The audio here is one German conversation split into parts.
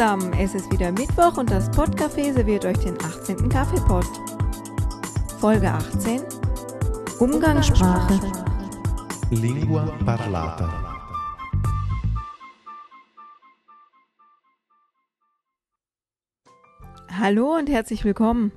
zusammen, es ist wieder Mittwoch und das Podcafé serviert euch den 18. Kaffeepot. Folge 18 Umgangssprache. Lingua parlata. Hallo und herzlich willkommen.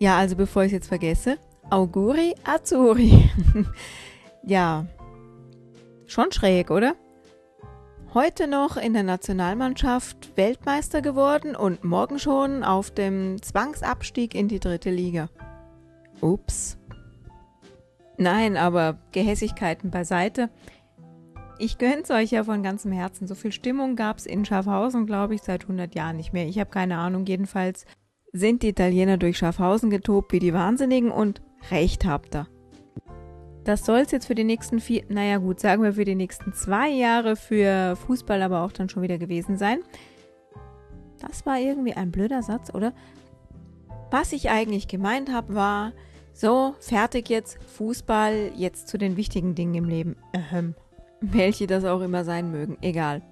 Ja, also bevor ich es jetzt vergesse, Auguri Azuri. ja, schon schräg, oder? Heute noch in der Nationalmannschaft Weltmeister geworden und morgen schon auf dem Zwangsabstieg in die dritte Liga. Ups. Nein, aber Gehässigkeiten beiseite. Ich gönn's euch ja von ganzem Herzen. So viel Stimmung gab's in Schaffhausen, glaube ich, seit 100 Jahren nicht mehr. Ich habe keine Ahnung. Jedenfalls sind die Italiener durch Schaffhausen getobt wie die Wahnsinnigen und recht habt ihr. Das soll es jetzt für die nächsten vier, naja gut, sagen wir für die nächsten zwei Jahre für Fußball aber auch dann schon wieder gewesen sein. Das war irgendwie ein blöder Satz, oder? Was ich eigentlich gemeint habe, war, so, fertig jetzt, Fußball, jetzt zu den wichtigen Dingen im Leben. Ähm, welche das auch immer sein mögen, egal.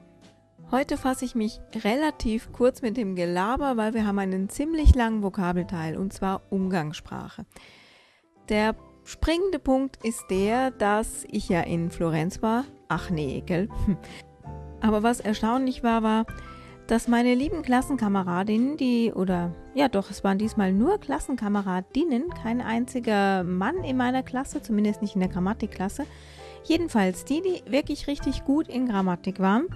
Heute fasse ich mich relativ kurz mit dem Gelaber, weil wir haben einen ziemlich langen Vokabelteil, und zwar Umgangssprache. Der springende Punkt ist der, dass ich ja in Florenz war. Ach nee, gell? Aber was erstaunlich war, war, dass meine lieben Klassenkameradinnen, die, oder ja doch, es waren diesmal nur Klassenkameradinnen, kein einziger Mann in meiner Klasse, zumindest nicht in der Grammatikklasse. Jedenfalls die, die wirklich richtig gut in Grammatik waren,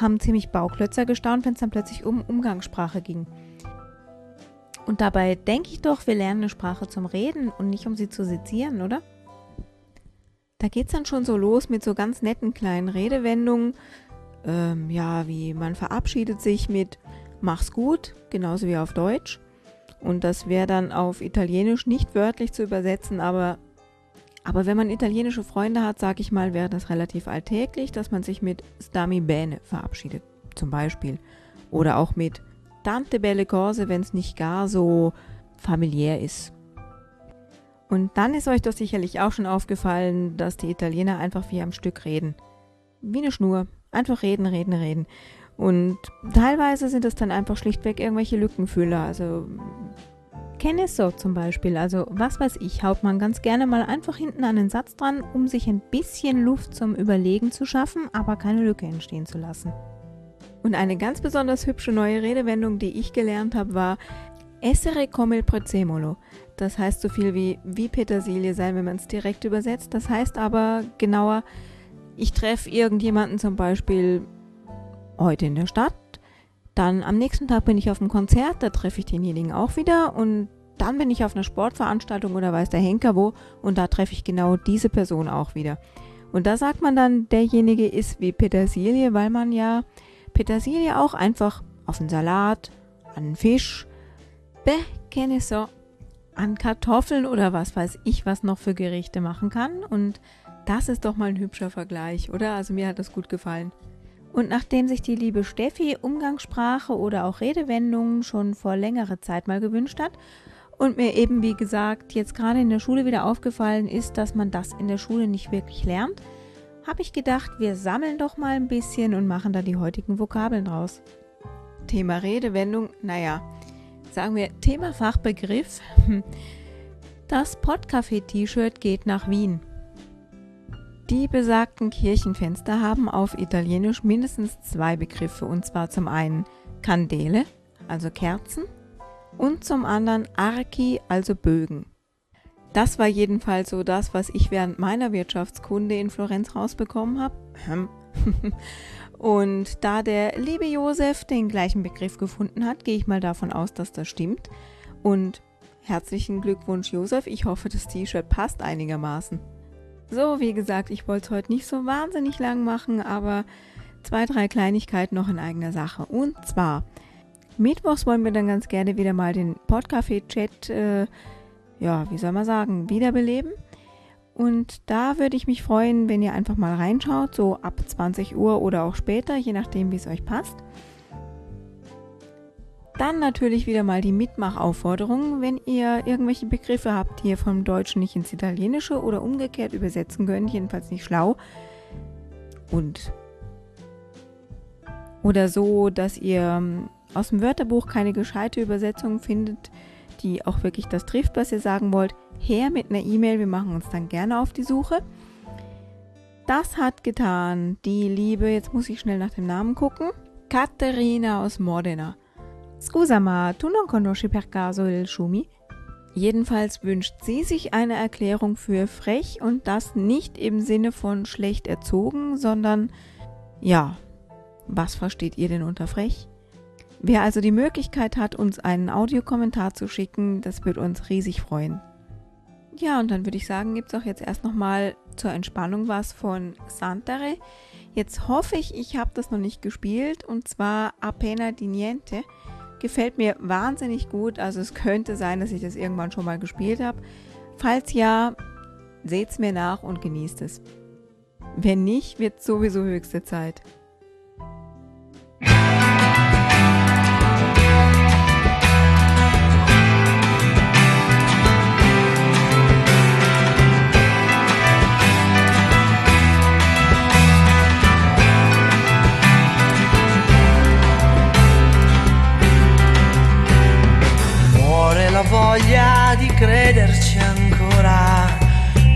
haben ziemlich Bauklötzer gestaunt, wenn es dann plötzlich um Umgangssprache ging. Und dabei denke ich doch, wir lernen eine Sprache zum Reden und nicht um sie zu sezieren, oder? Da geht es dann schon so los mit so ganz netten kleinen Redewendungen. Ähm, ja, wie man verabschiedet sich mit Mach's gut, genauso wie auf Deutsch. Und das wäre dann auf Italienisch nicht wörtlich zu übersetzen, aber, aber wenn man italienische Freunde hat, sag ich mal, wäre das relativ alltäglich, dass man sich mit Stami bene verabschiedet, zum Beispiel. Oder auch mit tante belle cose, wenn es nicht gar so familiär ist. Und dann ist euch doch sicherlich auch schon aufgefallen, dass die Italiener einfach wie am Stück reden. Wie eine Schnur. Einfach reden, reden, reden. Und teilweise sind es dann einfach schlichtweg irgendwelche Lückenfüller. Also kenne es so zum Beispiel. Also was weiß ich, haut man ganz gerne mal einfach hinten den Satz dran, um sich ein bisschen Luft zum Überlegen zu schaffen, aber keine Lücke entstehen zu lassen. Und eine ganz besonders hübsche neue Redewendung, die ich gelernt habe, war Essere come il prezzemolo. Das heißt so viel wie wie Petersilie sein, wenn man es direkt übersetzt. Das heißt aber genauer, ich treffe irgendjemanden zum Beispiel heute in der Stadt, dann am nächsten Tag bin ich auf einem Konzert, da treffe ich denjenigen auch wieder und dann bin ich auf einer Sportveranstaltung oder weiß der Henker wo und da treffe ich genau diese Person auch wieder. Und da sagt man dann, derjenige ist wie Petersilie, weil man ja Petersilie auch einfach auf den Salat, an den Fisch, kenne so, an Kartoffeln oder was weiß ich, was noch für Gerichte machen kann. Und das ist doch mal ein hübscher Vergleich, oder? Also mir hat das gut gefallen. Und nachdem sich die liebe Steffi Umgangssprache oder auch Redewendungen schon vor längerer Zeit mal gewünscht hat und mir eben, wie gesagt, jetzt gerade in der Schule wieder aufgefallen ist, dass man das in der Schule nicht wirklich lernt, habe ich gedacht, wir sammeln doch mal ein bisschen und machen da die heutigen Vokabeln draus. Thema Redewendung, naja, sagen wir Thema Fachbegriff. Das Podcafé-T-Shirt geht nach Wien. Die besagten Kirchenfenster haben auf Italienisch mindestens zwei Begriffe, und zwar zum einen Candele, also Kerzen, und zum anderen Archi, also Bögen. Das war jedenfalls so das, was ich während meiner Wirtschaftskunde in Florenz rausbekommen habe. Und da der liebe Josef den gleichen Begriff gefunden hat, gehe ich mal davon aus, dass das stimmt. Und herzlichen Glückwunsch, Josef. Ich hoffe, das T-Shirt passt einigermaßen. So, wie gesagt, ich wollte es heute nicht so wahnsinnig lang machen, aber zwei, drei Kleinigkeiten noch in eigener Sache. Und zwar, Mittwochs wollen wir dann ganz gerne wieder mal den Podcafé-Chat äh, ja, wie soll man sagen, wiederbeleben. Und da würde ich mich freuen, wenn ihr einfach mal reinschaut, so ab 20 Uhr oder auch später, je nachdem, wie es euch passt. Dann natürlich wieder mal die Mitmachaufforderung, wenn ihr irgendwelche Begriffe habt, die ihr vom Deutschen nicht ins Italienische oder umgekehrt übersetzen könnt, jedenfalls nicht schlau. Und oder so, dass ihr ähm, aus dem Wörterbuch keine gescheite Übersetzung findet, die auch wirklich das trifft, was ihr sagen wollt, her mit einer E-Mail. Wir machen uns dann gerne auf die Suche. Das hat getan die liebe, jetzt muss ich schnell nach dem Namen gucken, Caterina aus Modena. Scusa ma, tu non conosci per caso il Schumi? Jedenfalls wünscht sie sich eine Erklärung für frech und das nicht im Sinne von schlecht erzogen, sondern ja, was versteht ihr denn unter frech? Wer also die Möglichkeit hat, uns einen Audiokommentar zu schicken, das wird uns riesig freuen. Ja, und dann würde ich sagen, gibt es auch jetzt erst nochmal zur Entspannung was von Santare. Jetzt hoffe ich, ich habe das noch nicht gespielt und zwar Appena di Niente. Gefällt mir wahnsinnig gut, also es könnte sein, dass ich das irgendwann schon mal gespielt habe. Falls ja, seht's mir nach und genießt es. Wenn nicht, wird sowieso höchste Zeit. Voglia di crederci ancora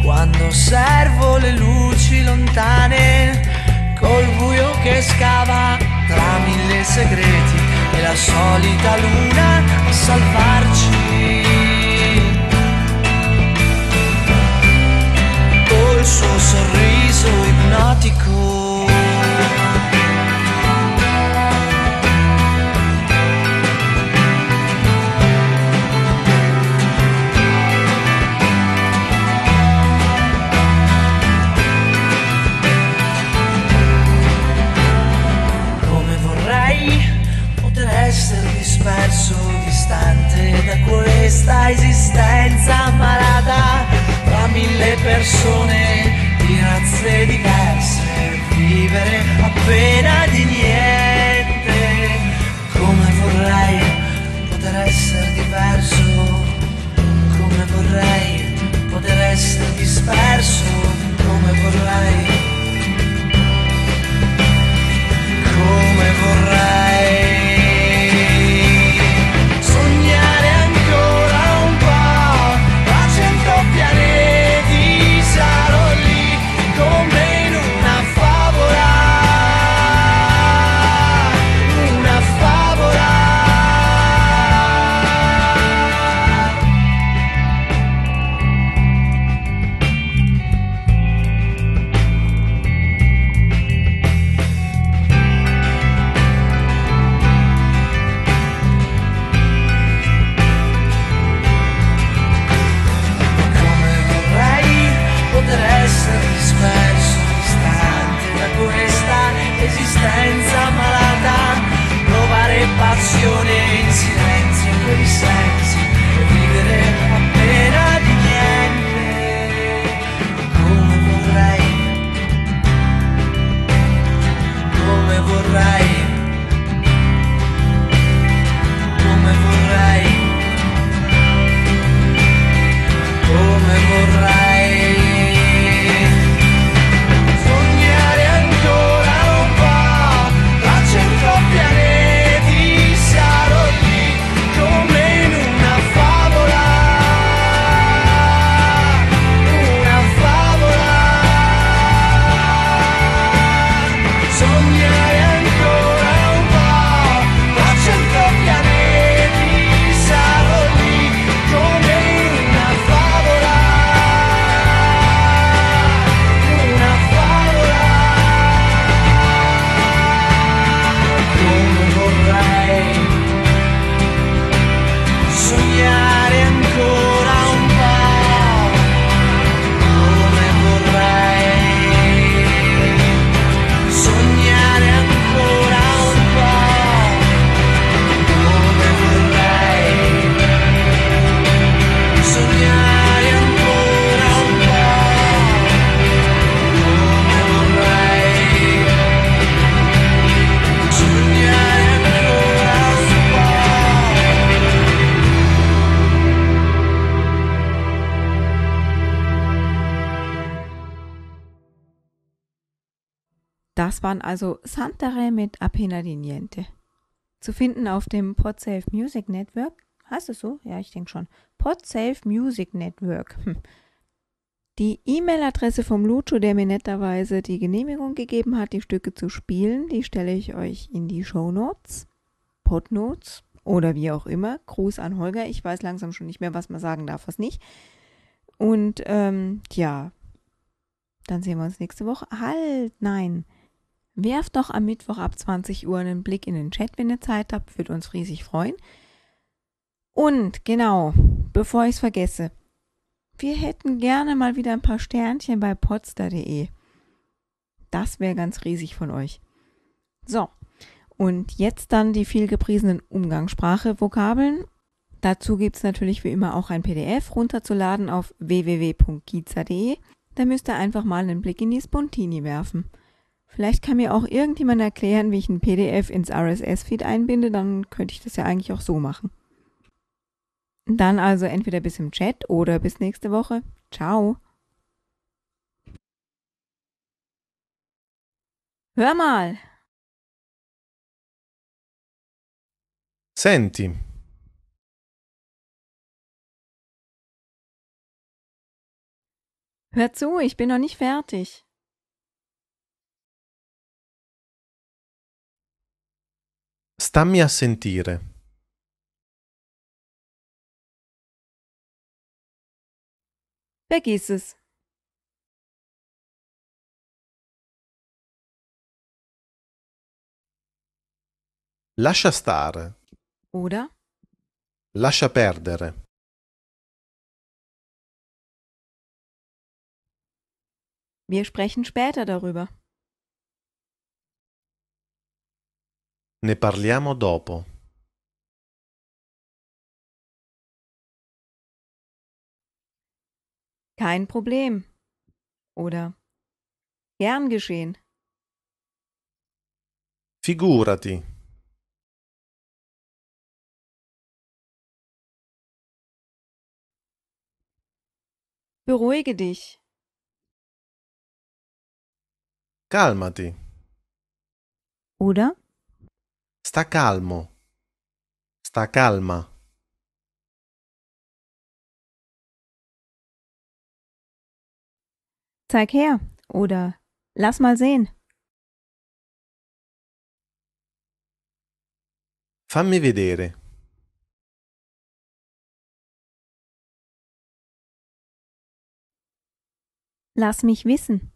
quando osservo le luci lontane col buio che scava tra mille segreti e la solita luna a salvarci. Col suo sorriso da questa esistenza malata, tra mille persone di razze diverse, vivere appena di niente, come vorrei poter essere diverso, come vorrei poter essere disperso, come vorrei Das waren also Santare mit Appena di Niente. Zu finden auf dem Podsafe Music Network. Heißt es so? Ja, ich denke schon. Podsafe Music Network. Hm. Die E-Mail-Adresse vom Lucho, der mir netterweise die Genehmigung gegeben hat, die Stücke zu spielen, die stelle ich euch in die Show Notes, Podnotes oder wie auch immer. Gruß an Holger. Ich weiß langsam schon nicht mehr, was man sagen darf, was nicht. Und ähm, ja, dann sehen wir uns nächste Woche. Halt, nein. Werft doch am Mittwoch ab 20 Uhr einen Blick in den Chat, wenn ihr Zeit habt. Würde uns riesig freuen. Und genau, bevor ich es vergesse, wir hätten gerne mal wieder ein paar Sternchen bei potster.de. Das wäre ganz riesig von euch. So, und jetzt dann die viel gepriesenen Umgangssprache-Vokabeln. Dazu gibt es natürlich wie immer auch ein PDF runterzuladen auf www.giza.de. Da müsst ihr einfach mal einen Blick in die Spontini werfen. Vielleicht kann mir auch irgendjemand erklären, wie ich ein PDF ins RSS-Feed einbinde, dann könnte ich das ja eigentlich auch so machen. Dann also entweder bis im Chat oder bis nächste Woche. Ciao. Hör mal. Senti, Hör zu, ich bin noch nicht fertig. Stammi a sentire. Vergiss es. Lascia stare, Oder? lascia perdere. Wir sprechen später darüber. Ne parliamo dopo. Kein Problem. Oder? Gern geschehen. Figurati, Beruhige dich. calmati, Oder? Sta calmo, sta calma. Zeig her. Oder lass mal sehen. Fammi vedere. Lass mich wissen.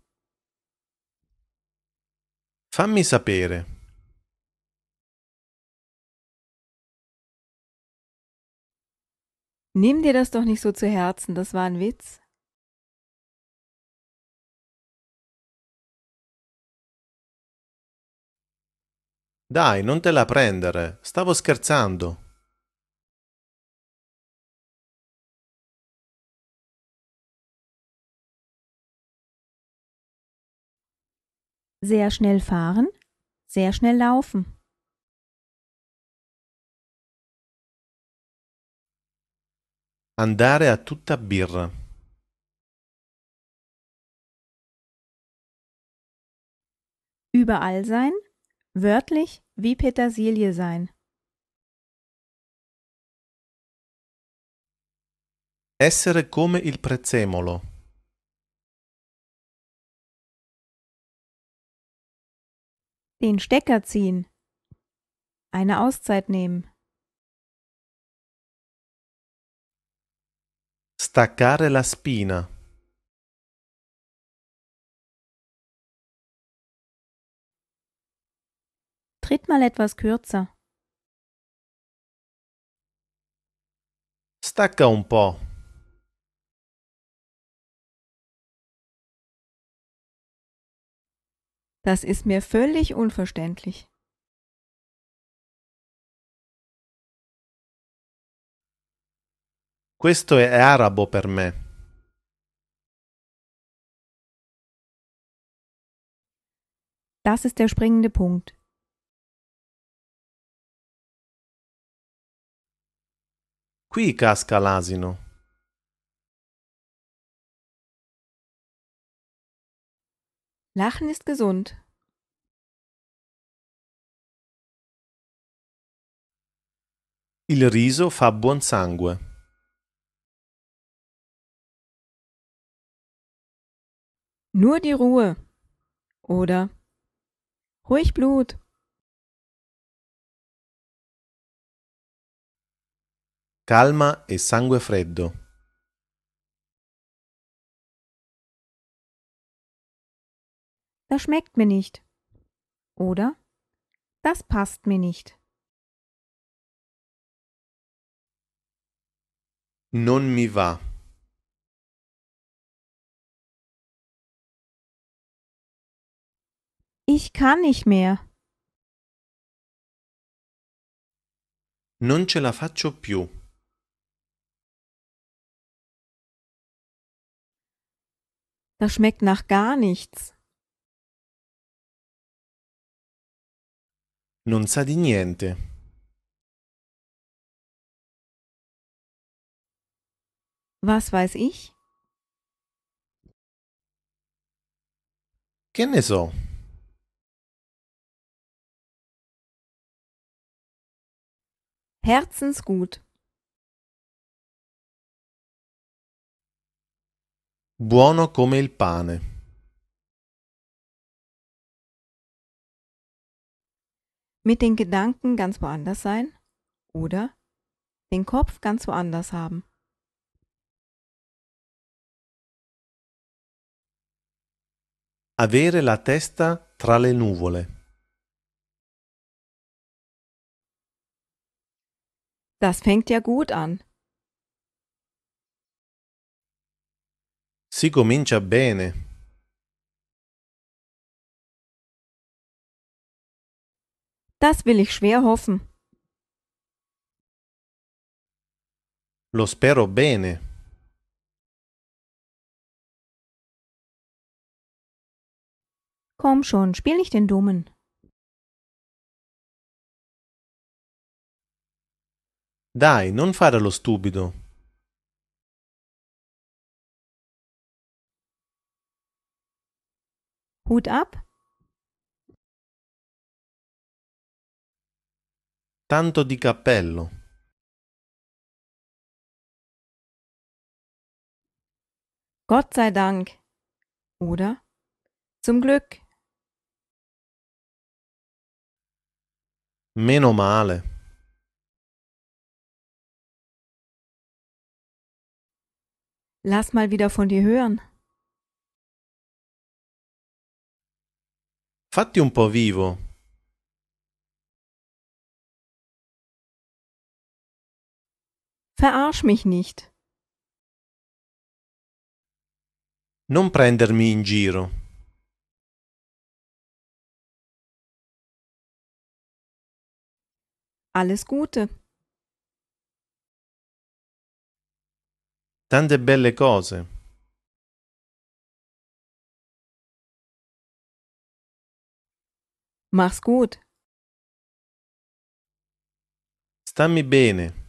Fammi sapere. Nimm dir das doch nicht so zu Herzen, das war ein Witz. Dai, non te la prendere. Stavo scherzando. Sehr schnell fahren, sehr schnell laufen. Andare a tutta birra. Überall sein, wörtlich wie Petersilie sein. Essere come il prezzemolo. Den Stecker ziehen. Eine Auszeit nehmen. Staccare la spina. Tritt mal etwas kürzer. Stacca un po'. Das ist mir völlig unverständlich. Questo è arabo per me. Das ist der springende Punkt. Qui casca l'asino. Lachen ist gesund. Il riso fa buon sangue. Nur die Ruhe. Oder ruhig Blut. Calma e sangue freddo. Das schmeckt mir nicht. Oder das passt mir nicht. Non mi va. Ich kann nicht mehr. Non ce la faccio più. Das schmeckt nach gar nichts. Non sa di niente. Was weiß ich? Che ne so? Herzensgut. Buono come il pane. Mit den Gedanken ganz woanders sein. Oder den Kopf ganz woanders haben. Avere la testa tra le nuvole. Das fängt ja gut an. Si comincia bene. Das will ich schwer hoffen. Lo spero bene. Komm schon, spiel nicht den Dummen. Dai, non fare lo stupido. Hut ab. Tanto di cappello. Gott sei Dank. Oder zum Glück. Meno male. Lass mal wieder von dir hören. Fatti un po' vivo. Verarsch mich nicht. Non prendermi in giro. Alles Gute. Tante belle cose. Mach's gut. Stammi bene.